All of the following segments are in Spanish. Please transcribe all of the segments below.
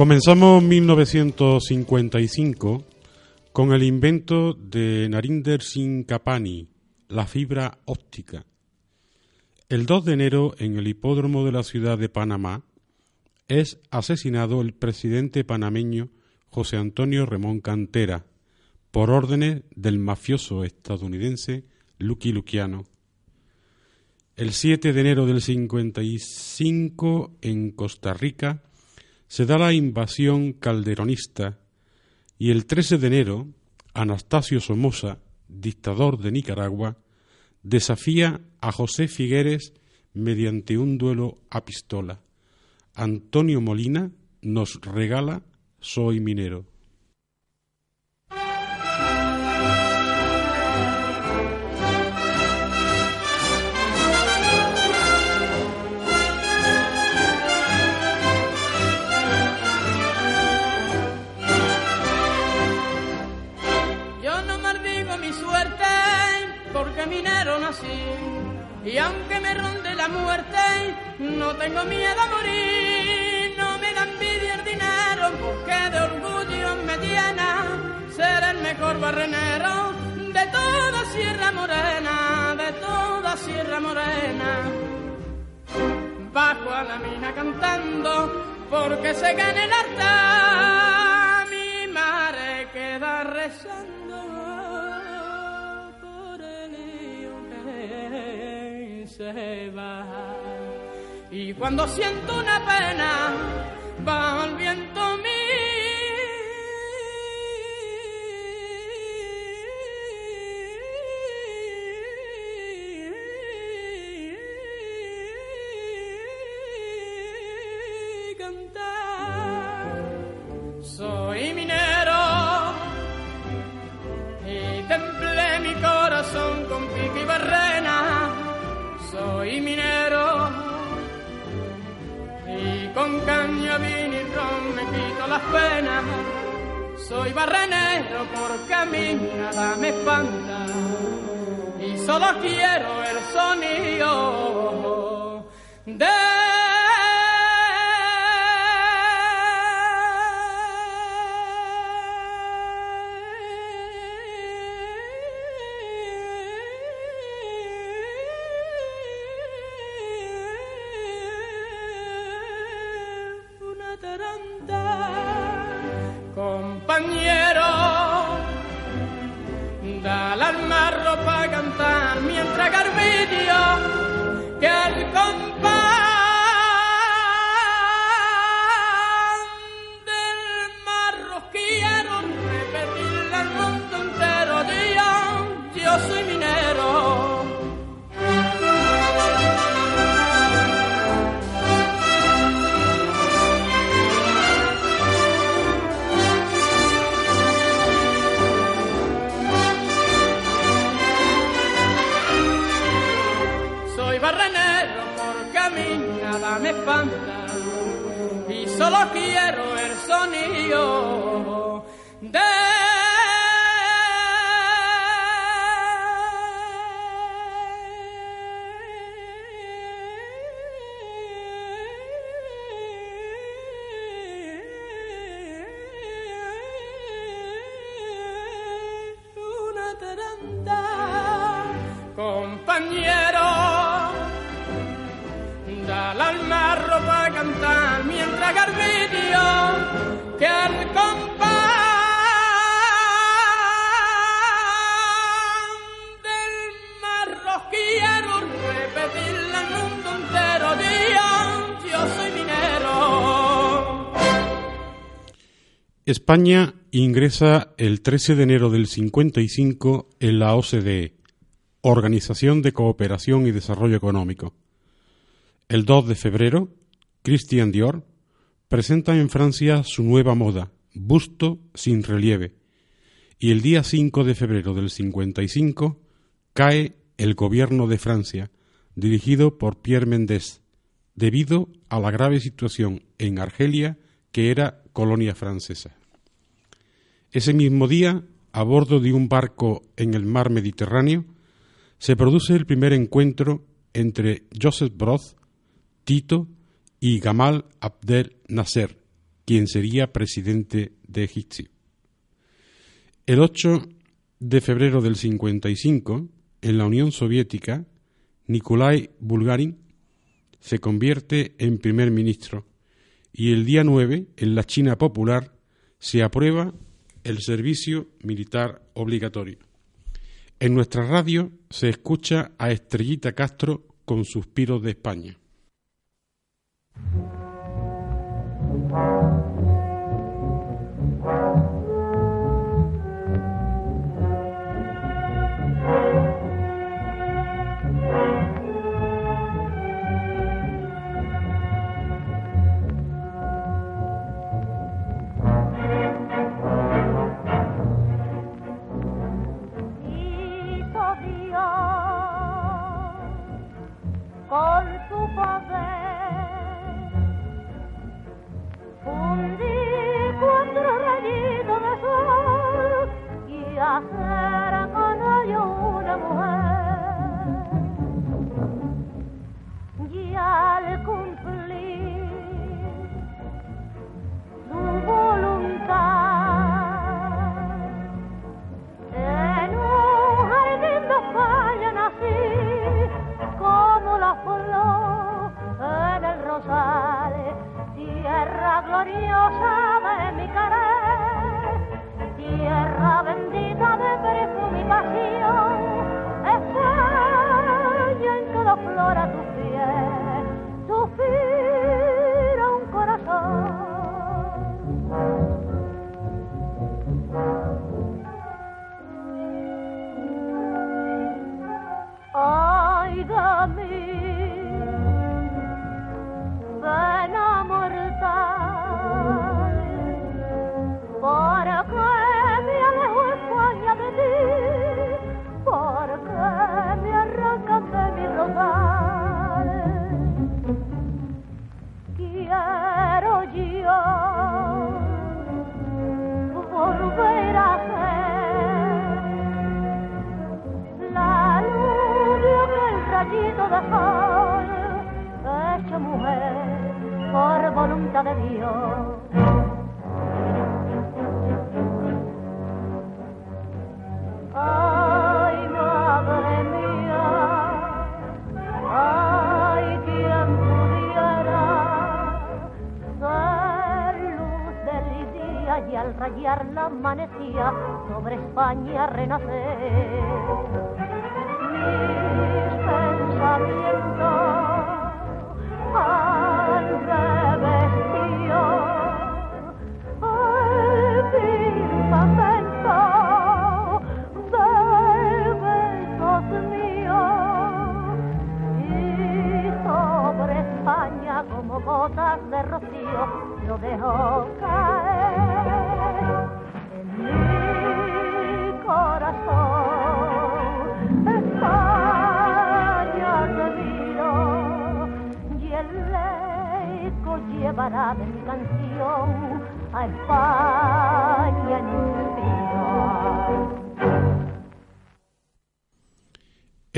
Comenzamos 1955 con el invento de Narinder Singh Kapani, la fibra óptica. El 2 de enero, en el hipódromo de la ciudad de Panamá, es asesinado el presidente panameño José Antonio Remón Cantera por órdenes del mafioso estadounidense Lucky Luciano. El 7 de enero del 55, en Costa Rica, se da la invasión calderonista y el 13 de enero, Anastasio Somoza, dictador de Nicaragua, desafía a José Figueres mediante un duelo a pistola. Antonio Molina nos regala Soy minero. Y aunque me ronde la muerte, no tengo miedo a morir. No me da envidia el dinero, porque de orgullo me tiene ser el mejor barrenero de toda Sierra Morena, de toda Sierra Morena. Bajo a la mina cantando, porque se gane el altar. Mi madre queda rezando Y cuando siento una pena, quiero repetirla en España ingresa el 13 de enero del 55 en la OCDE, Organización de Cooperación y Desarrollo Económico. El 2 de febrero, Christian Dior presenta en Francia su nueva moda, busto sin relieve. Y el día 5 de febrero del 55 cae el gobierno de Francia, dirigido por Pierre Mendès, debido a la grave situación en Argelia, que era colonia francesa. Ese mismo día, a bordo de un barco en el mar Mediterráneo, se produce el primer encuentro entre Joseph Broz, Tito y Gamal Abdel Nasser, quien sería presidente de Egipto. El 8 de febrero del 55, en la Unión Soviética, Nikolai Bulgarin se convierte en primer ministro y el día 9, en la China Popular, se aprueba el servicio militar obligatorio. En nuestra radio se escucha a Estrellita Castro con Suspiros de España.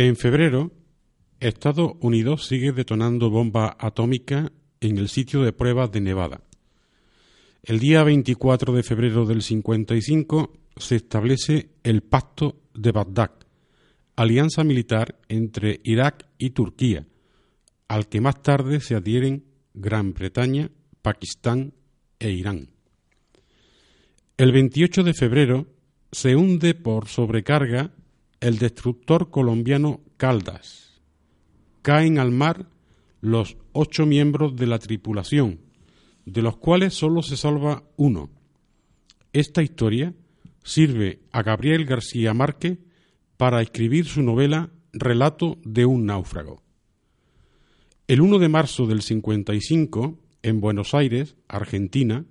En febrero, Estados Unidos sigue detonando bombas atómicas en el sitio de pruebas de Nevada. El día 24 de febrero del 55 se establece el Pacto de Bagdad, alianza militar entre Irak y Turquía, al que más tarde se adhieren Gran Bretaña, Pakistán e Irán. El 28 de febrero se hunde por sobrecarga el destructor colombiano Caldas. Caen al mar los ocho miembros de la tripulación, de los cuales solo se salva uno, Esta historia sirve a Gabriel García Márquez para escribir su novela Relato de un náufrago. El 1 de marzo del 55, en Buenos Aires, Argentina,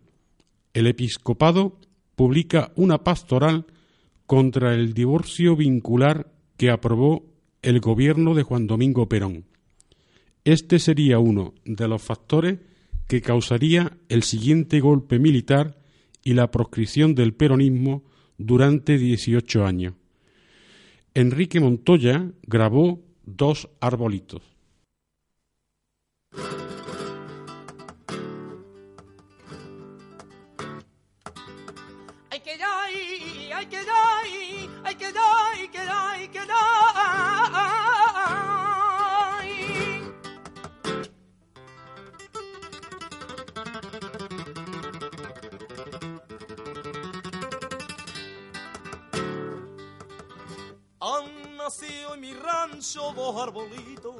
el episcopado publica una pastoral contra el divorcio vincular que aprobó el gobierno de Juan Domingo Perón. Este sería uno de los factores que causaría el siguiente golpe militar y la proscripción del peronismo durante 18 años. Enrique Montoya grabó dos arbolitos. En mi rancho dos arbolitos.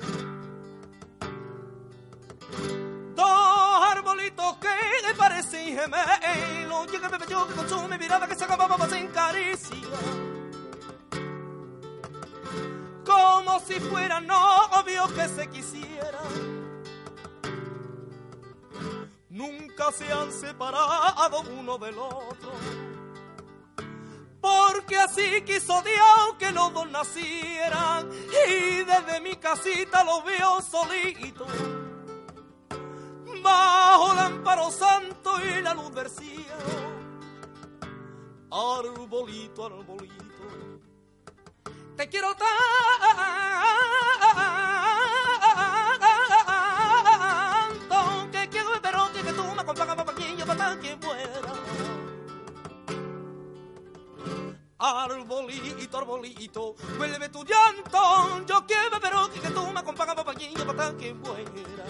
Dos arbolitos que le parecen gemelos. Llega yo que con su mirada que se acababa sin caricia. Como si fueran novios que se quisieran. Nunca se han separado uno del otro porque así quiso Dios que los dos nacieran. Y desde mi casita los veo solito bajo el amparo santo y la luz del arbolito, arbolito te quiero tanto que quiero pero que tú me acompañas para quien yo para quien fuera Arbolito, arbolito, vuelve tu llanto. Yo quiero pero que tú me acompañes papayillo para que muera.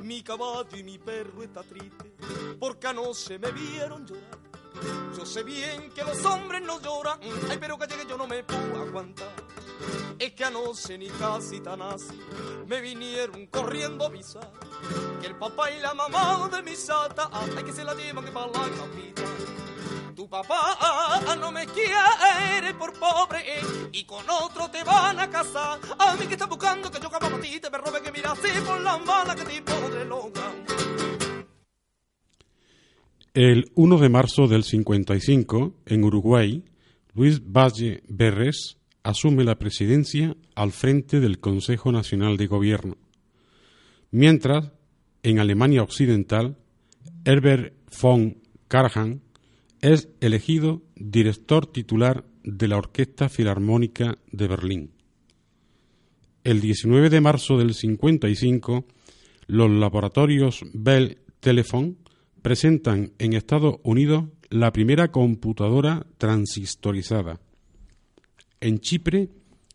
Mi caballo y mi perro está triste porque anoche me vieron llorar. Yo sé bien que los hombres no lloran, ay, pero que llegue yo no me puedo aguantar. Es que anoche ni casi tan así me vinieron corriendo a avisar que el papá y la mamá de mi sata hay que se la llevan que para la capita. Tu papá no me quiere por pobre y con otro te van a casar. A mí que está buscando que yo capa ti te me robe que mira así por la mala que te podré lograr. El 1 de marzo del 55, en Uruguay, Luis Valle Berres asume la presidencia al frente del Consejo Nacional de Gobierno, mientras en Alemania Occidental Herbert von Karajan es elegido director titular de la Orquesta Filarmónica de Berlín. El 19 de marzo del 55, los laboratorios Bell Telephone presentan en Estados Unidos la primera computadora transistorizada en Chipre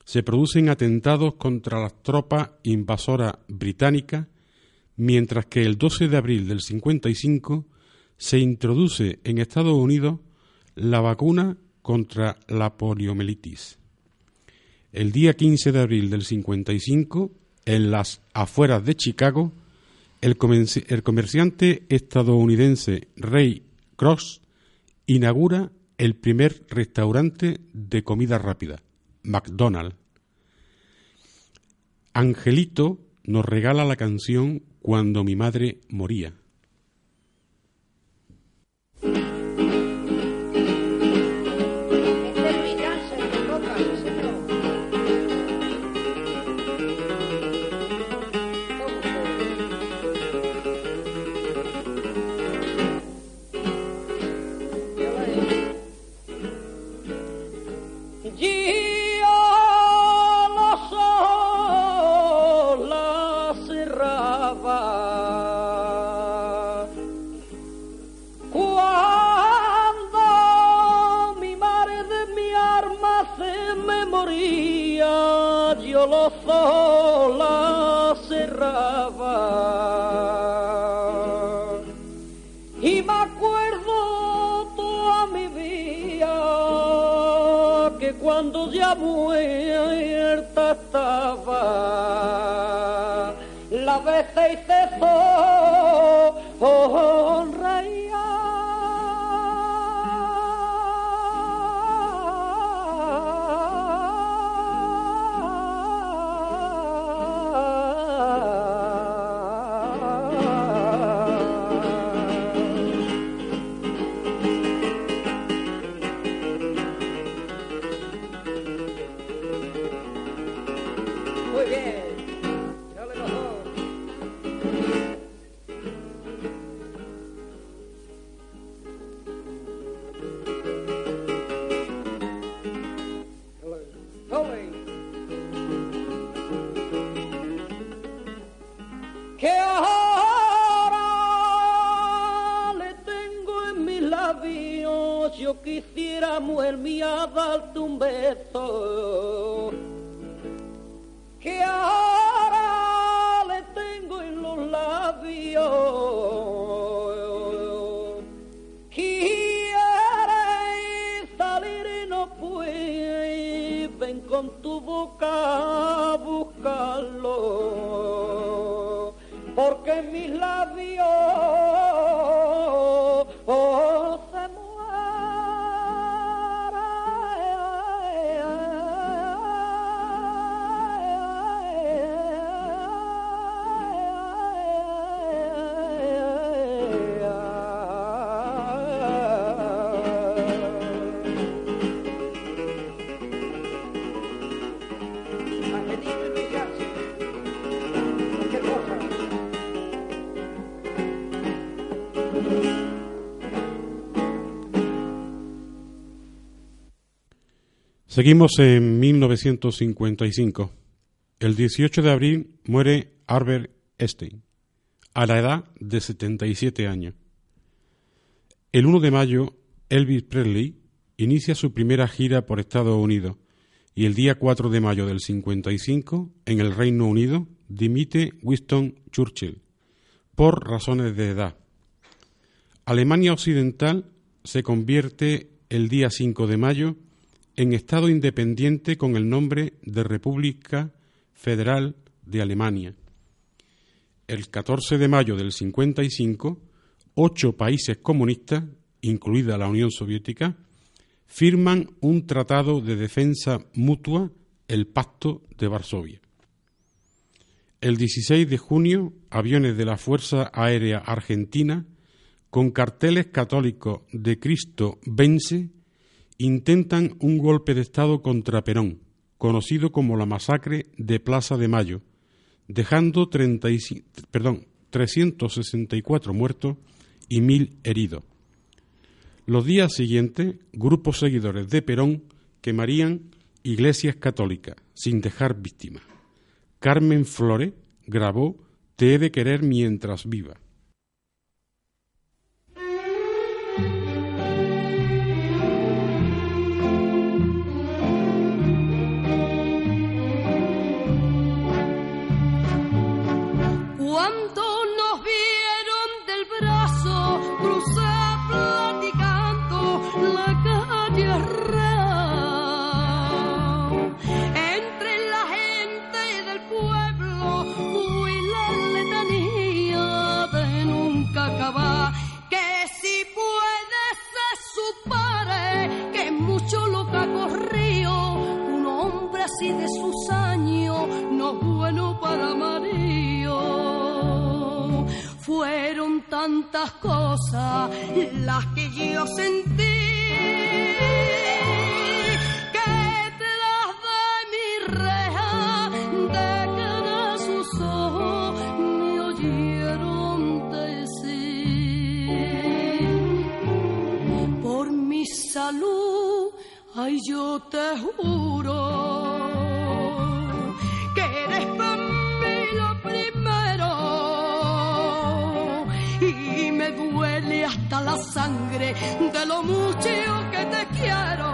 se producen atentados contra las tropas invasoras británicas, mientras que el 12 de abril del 55 se introduce en Estados Unidos la vacuna contra la poliomielitis. El día 15 de abril del 55, en las afueras de Chicago, el, comerciante estadounidense Ray Cross inaugura el primer restaurante de comida rápida, McDonald's. Angelito nos regala la canción Cuando mi madre moría. Estaba, Seguimos en 1955. El 18 de abril muere Albert Einstein, a la edad de 77 años. El 1 de mayo, Elvis Presley inicia su primera gira por Estados Unidos y el día 4 de mayo del 55, en el Reino Unido, dimite Winston Churchill por razones de edad. Alemania Occidental se convierte el día 5 de mayo en Estado independiente con el nombre de República Federal de Alemania. El 14 de mayo del 55, ocho países comunistas, incluida la Unión Soviética, firman un tratado de defensa mutua, el Pacto de Varsovia. El 16 de junio, aviones de la Fuerza Aérea Argentina, con carteles católicos de Cristo vence, intentan un golpe de Estado contra Perón, conocido como la masacre de Plaza de Mayo, dejando 364 muertos y mil heridos. Los días siguientes, grupos seguidores de Perón quemarían iglesias católicas sin dejar víctimas. Carmen Flores grabó Te he de querer mientras viva. Tantas cosas las que yo sentí que tras de mi reja de cara sus ojos me oyeron decir por mi salud ay yo te juro sangre de lo mucho que te quiero.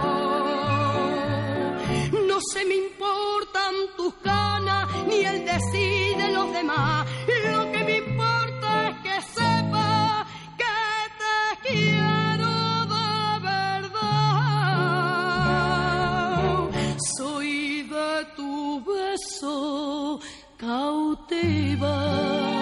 No se me importan tus ganas ni el decir de los demás. Lo que me importa es que sepa que te quiero de verdad. Soy de tu beso cautiva.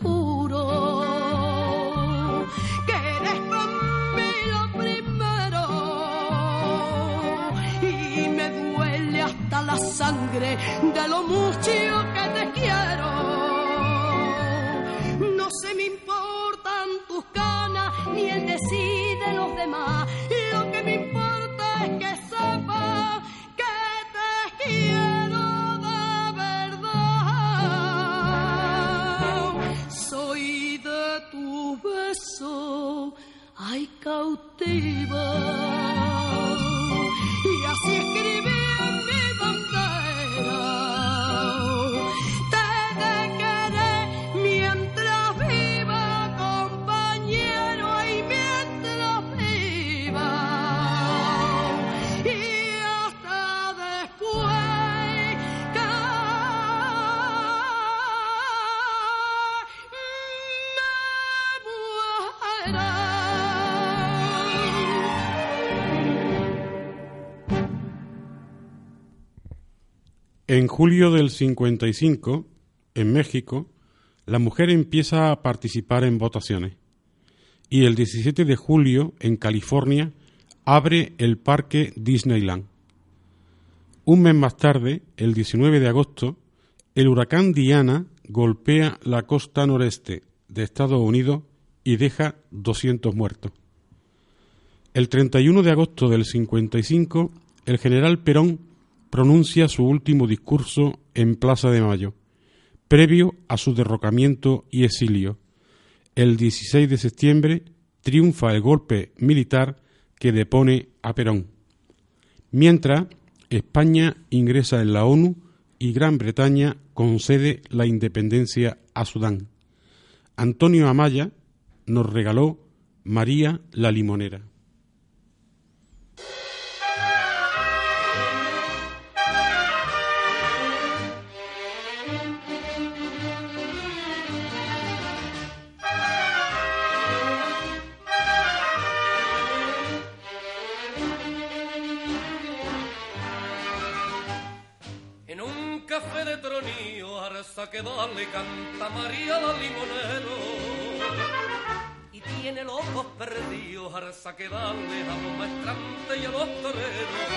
Juro que eres lo primero y me duele hasta la sangre de lo mucho que te quiero. No se me importan tus canas ni el decir de los demás. En julio del 55, en México, la mujer empieza a participar en votaciones. Y el 17 de julio, en California, abre el parque Disneyland. Un mes más tarde, el 19 de agosto, el huracán Diana golpea la costa noreste de Estados Unidos y deja 200 muertos. El 31 de agosto del 55, el general Perón pronuncia su último discurso en Plaza de Mayo, previo a su derrocamiento y exilio. El 16 de septiembre triunfa el golpe militar que depone a Perón. Mientras, España ingresa en la ONU y Gran Bretaña concede la independencia a Sudán. Antonio Amaya nos regaló María la Limonera. Que dale canta María la limonero. Y tiene los ojos perdidos, arsa que dale a los maestrantes y a los toreros.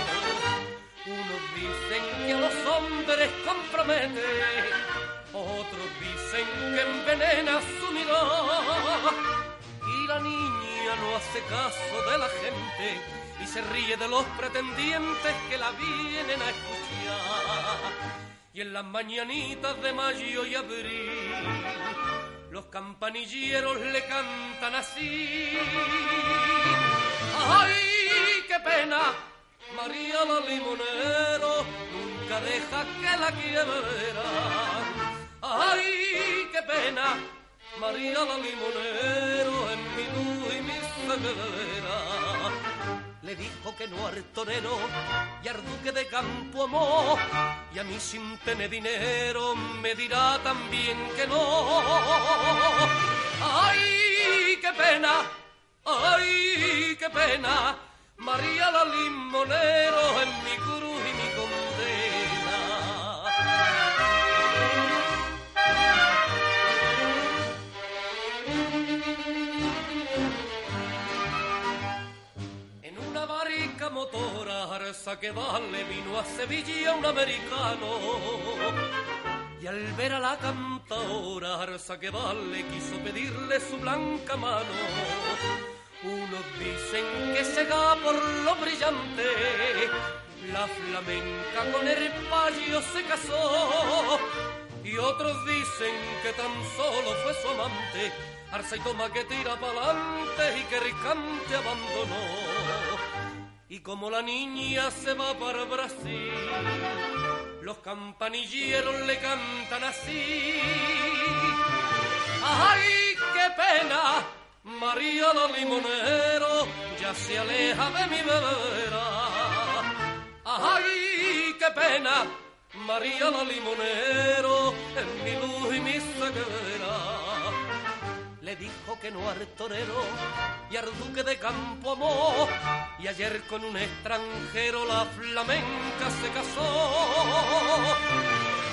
Unos dicen que a los hombres compromete, otros dicen que envenena su mirada. Y la niña no hace caso de la gente y se ríe de los pretendientes que la vienen a escuchar. Y en las mañanitas de mayo y abril, los campanilleros le cantan así. ¡Ay, qué pena! María la limonero nunca deja que la quieran. ¡Ay, qué pena! María la limonero en mi luz y mi ceguera. Le dijo que no al torero y al duque de Campo Amor. Y a mí sin tener dinero me dirá también que no. ¡Ay, qué pena! ¡Ay, qué pena! María la limonero en mi cruz y mi condena. Arsa que darle vino a Sevilla un americano. Y al ver a la cantadora, arsa que darle quiso pedirle su blanca mano. Unos dicen que se da por lo brillante, la flamenca con el payo se casó. Y otros dicen que tan solo fue su amante, arsa y toma que tira pa'lante y que riscante abandonó. Y como la niña se va para Brasil, los campanilleros le cantan así. ¡Ay, qué pena! María la limonero ya se aleja de mi vera. ¡Ay, María la limonero, en mi luz y mi ceguera. Dijo que no al y al duque de Campo Amor. Y ayer con un extranjero la flamenca se casó.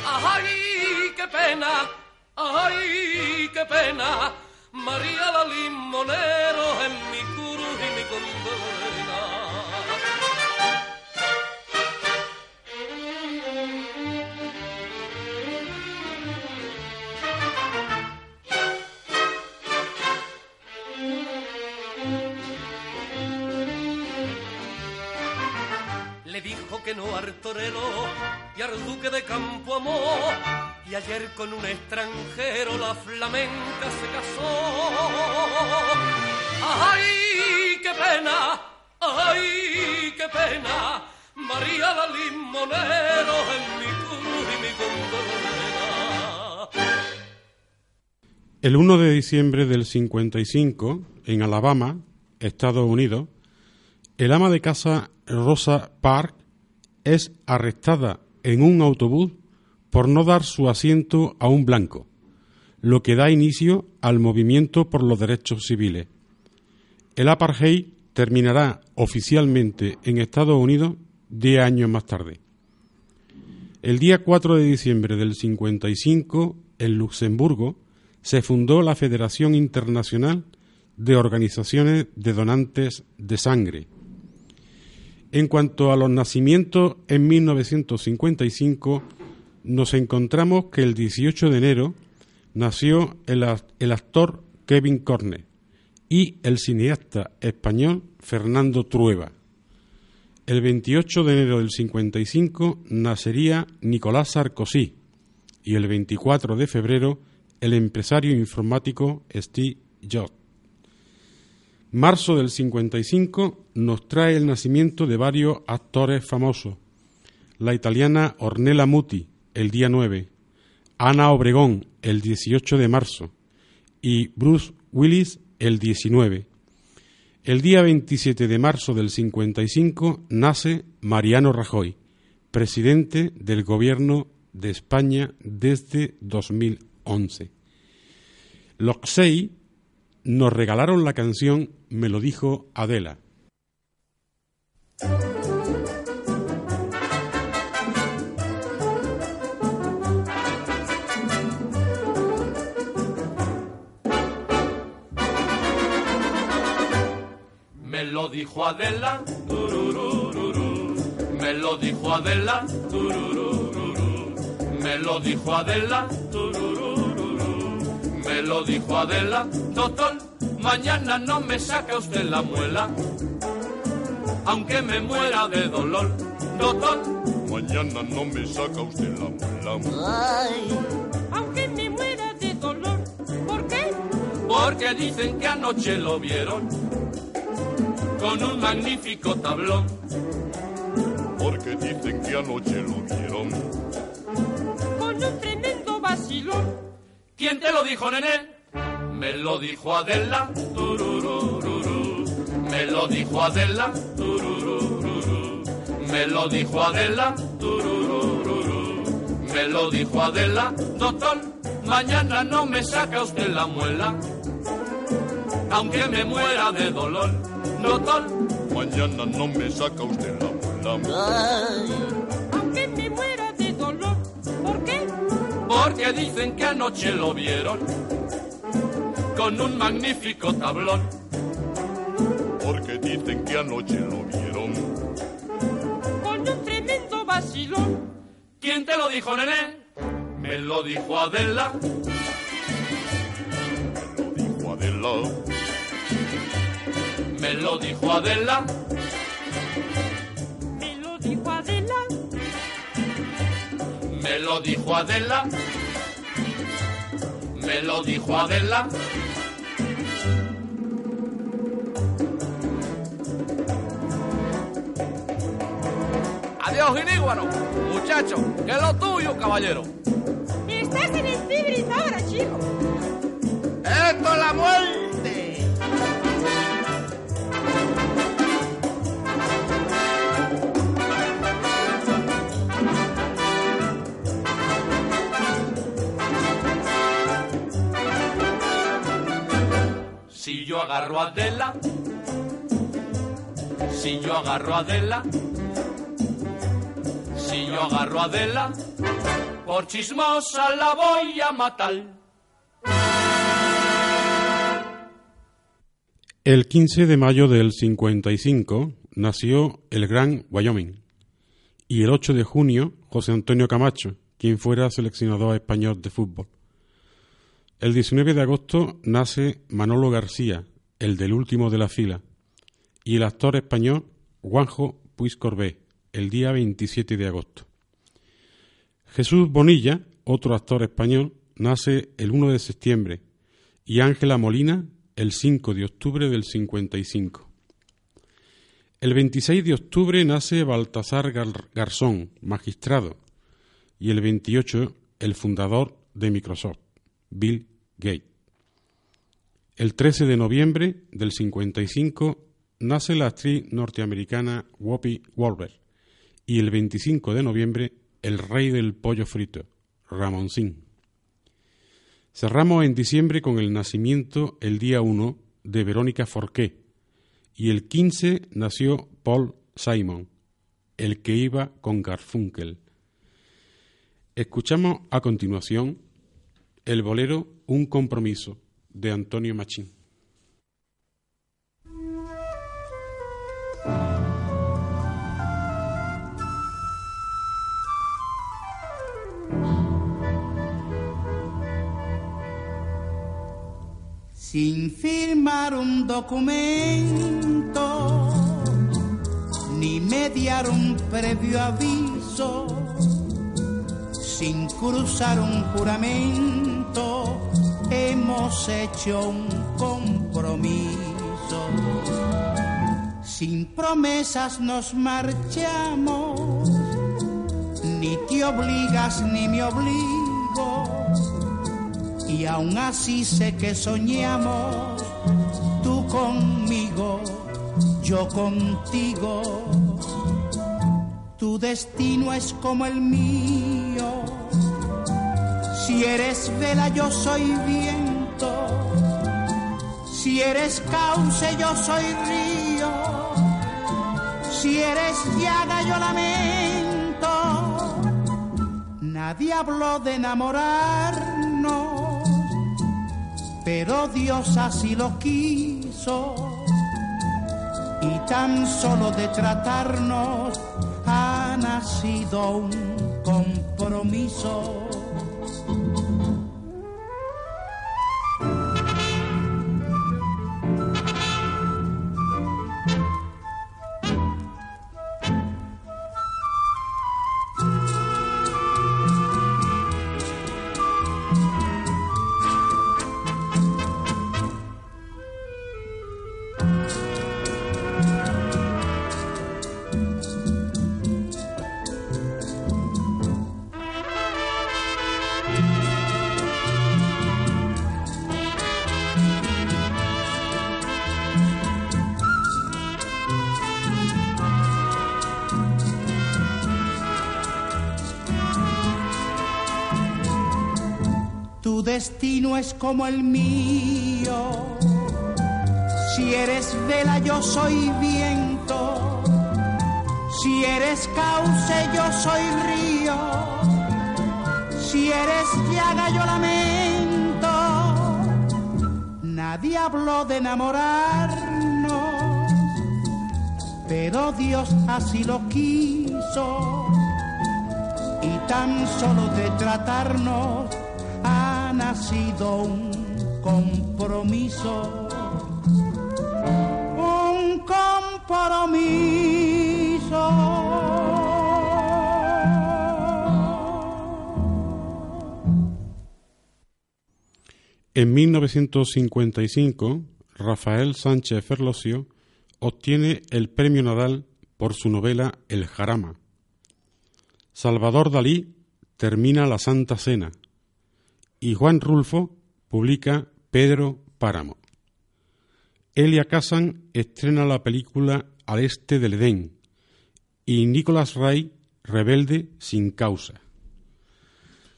¡Ay, qué pena! ¡Ay, qué pena! María la limonero en mi cruz y mi condena. Dijo que no al torero y al duque de Campo Amor. Y ayer con un extranjero la flamenca se casó. ¡Ay, qué pena! ¡Ay, qué pena! María la limonero en mi cruz y mi condena. El 1 de diciembre del 55, en Alabama, Estados Unidos, el ama de casa Rosa Park es arrestada en un autobús por no dar su asiento a un blanco, lo que da inicio al movimiento por los derechos civiles. El apartheid terminará oficialmente en Estados Unidos diez años más tarde. El día 4 de diciembre del 55, en Luxemburgo, se fundó la Federación Internacional de Organizaciones de Donantes de Sangre. En cuanto a los nacimientos en 1955, nos encontramos que el 18 de enero nació el, actor Kevin Cornet y el cineasta español Fernando Trueba. El 28 de enero del 55 nacería Nicolás Sarkozy y el 24 de febrero el empresario informático Steve Jobs. Marzo del 55 nos trae el nacimiento de varios actores famosos. La italiana Ornella Muti, el día 9, Ana Obregón, el 18 de marzo, y Bruce Willis, el 19. El día 27 de marzo del 55 nace Mariano Rajoy, presidente del Gobierno de España desde 2011. Los seis nos regalaron la canción Me lo dijo Adela. Me lo dijo Adela, me lo dijo Adela, me lo dijo Adela, me lo dijo Adela, mañana no me saca usted la muela, aunque me muera de dolor, doctor, Mañana no me saca usted la muela. Aunque me muera de dolor. ¿Por qué? porque dicen que anoche lo vieron con un magnífico tablón. Porque dicen que anoche lo vieron. Con un tremendo vacilón. ¿Quién te lo dijo, nené? Me lo dijo Adela, tururururu. Me lo dijo Adela, tururururu. Me lo dijo Adela, tururururu. Me lo dijo Adela, doctor, mañana no me saca usted la muela. Aunque me muera de dolor, doctor, Mañana no me saca usted la muela. Aunque me muera de dolor. ¿Por qué? porque dicen que anoche lo vieron con un magnífico tablón. Porque dicen que anoche lo vieron. Con un tremendo vacilón. ¿Quién te lo dijo, nené? Me lo dijo Adela, Lo dijo Adela. me lo dijo Adela, Me lo dijo Adela. me lo dijo Adela, me lo dijo Adela. los. Muchacho, que es lo tuyo, caballero. Estás en el fibris ahora, chico. Esto es la muerte. Si yo agarro a Adela, si yo agarro a Adela, el 15 de mayo del 55 nació el gran Wyoming y el 8 de junio José Antonio Camacho, quien fuera seleccionador español de fútbol. El 19 de agosto nace Manolo García, el del último de la fila, y el actor español Juanjo Puig Corbé, el día 27 de agosto. Jesús Bonilla, otro actor español, nace el 1 de septiembre y Ángela Molina el 5 de octubre del 55. El 26 de octubre nace Baltasar Garzón, magistrado, y el 28 el fundador de Microsoft, Bill Gates. El 13 de noviembre del 55 nace la actriz norteamericana Whoopi Wolver y el 25 de noviembre el rey del pollo frito, Ramón Sin. Cerramos en diciembre con el nacimiento el día 1 de Verónica Forqué y el 15 nació Paul Simon, el que iba con Garfunkel. Escuchamos a continuación el bolero Un compromiso de Antonio Machín. Sin firmar un documento ni mediar un previo aviso, sin cruzar un juramento, hemos hecho un compromiso. Sin promesas nos marchamos, ni te obligas ni me obligo y aún así sé que soñamos, tú conmigo, yo contigo. Tu destino es como el mío. Si eres vela, yo soy viento. Si eres cauce, yo soy río. Si eres llaga, yo lamento. Nadie habló de enamorarnos pero Dios así lo quiso y tan solo de tratarnos ha nacido un compromiso. Destino es como el mío. Si eres vela, yo soy viento. Si eres cauce, yo soy río. Si eres llaga, yo lamento. Nadie habló de enamorarnos, pero Dios así lo quiso. Y tan solo de tratarnos ha sido un compromiso, un compromiso. En 1955, Rafael Sánchez Ferlosio obtiene el premio Nadal por su novela El Jarama. Salvador Dalí termina la Santa Cena y Juan Rulfo publica Pedro Páramo. Elia Kazan estrena la película Al este del Edén y Nicolás Ray Rebelde sin causa.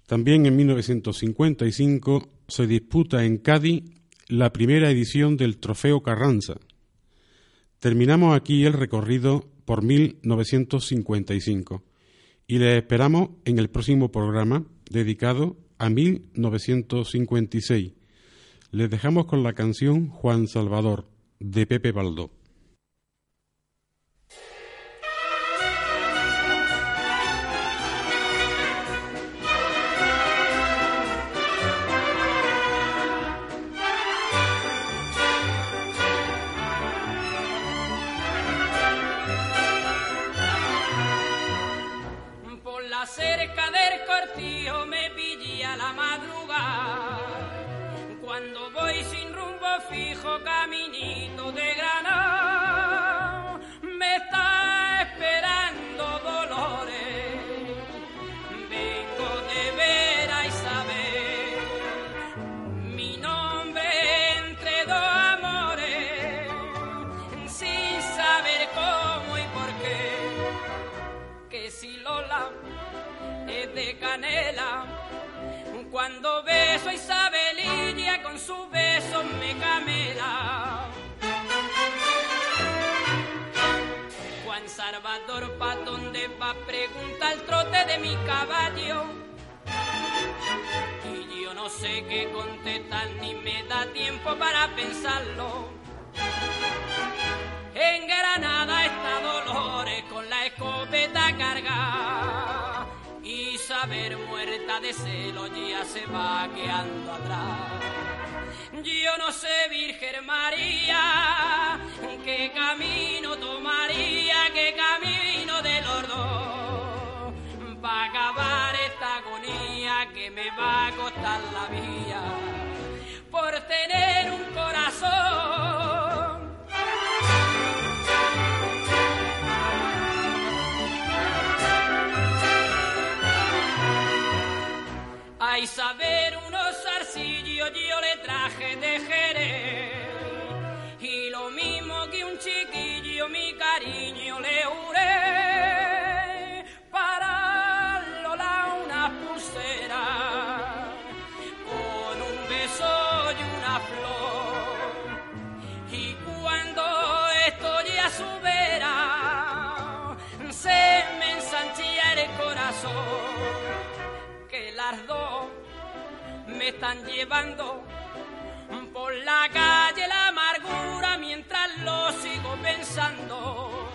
También en 1955 se disputa en Cádiz la primera edición del Trofeo Carranza. Terminamos aquí el recorrido por 1955 y les esperamos en el próximo programa dedicado a 1956. Les dejamos con la canción Juan Salvador de Pepe Baldó. Cuando De mi caballo. Y yo no sé qué contestar ni me da tiempo para pensarlo. En Granada está Dolores con la escopeta cargada saber muerta de celo ya se va quedando atrás. Yo no sé, Virgen María, la vida, están llevando por la calle la amargura mientras lo sigo pensando.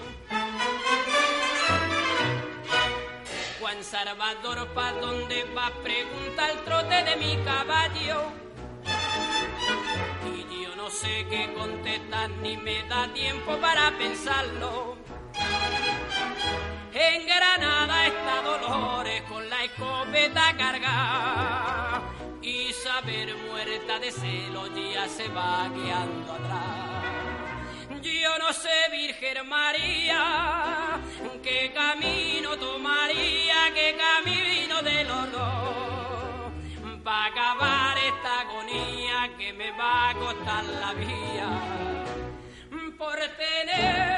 Juan Salvador, ¿pa' dónde va? Pregunta el trote de mi caballo. Y yo no sé qué contestar ni me da tiempo para pensarlo. En Granada está Dolores con la escopeta cargada. Saber muerta de celo ya se va quedando atrás. Yo no sé, Virgen María, qué camino tomaría, qué camino de los dos. Para acabar esta agonía que me va a costar la vida por tener.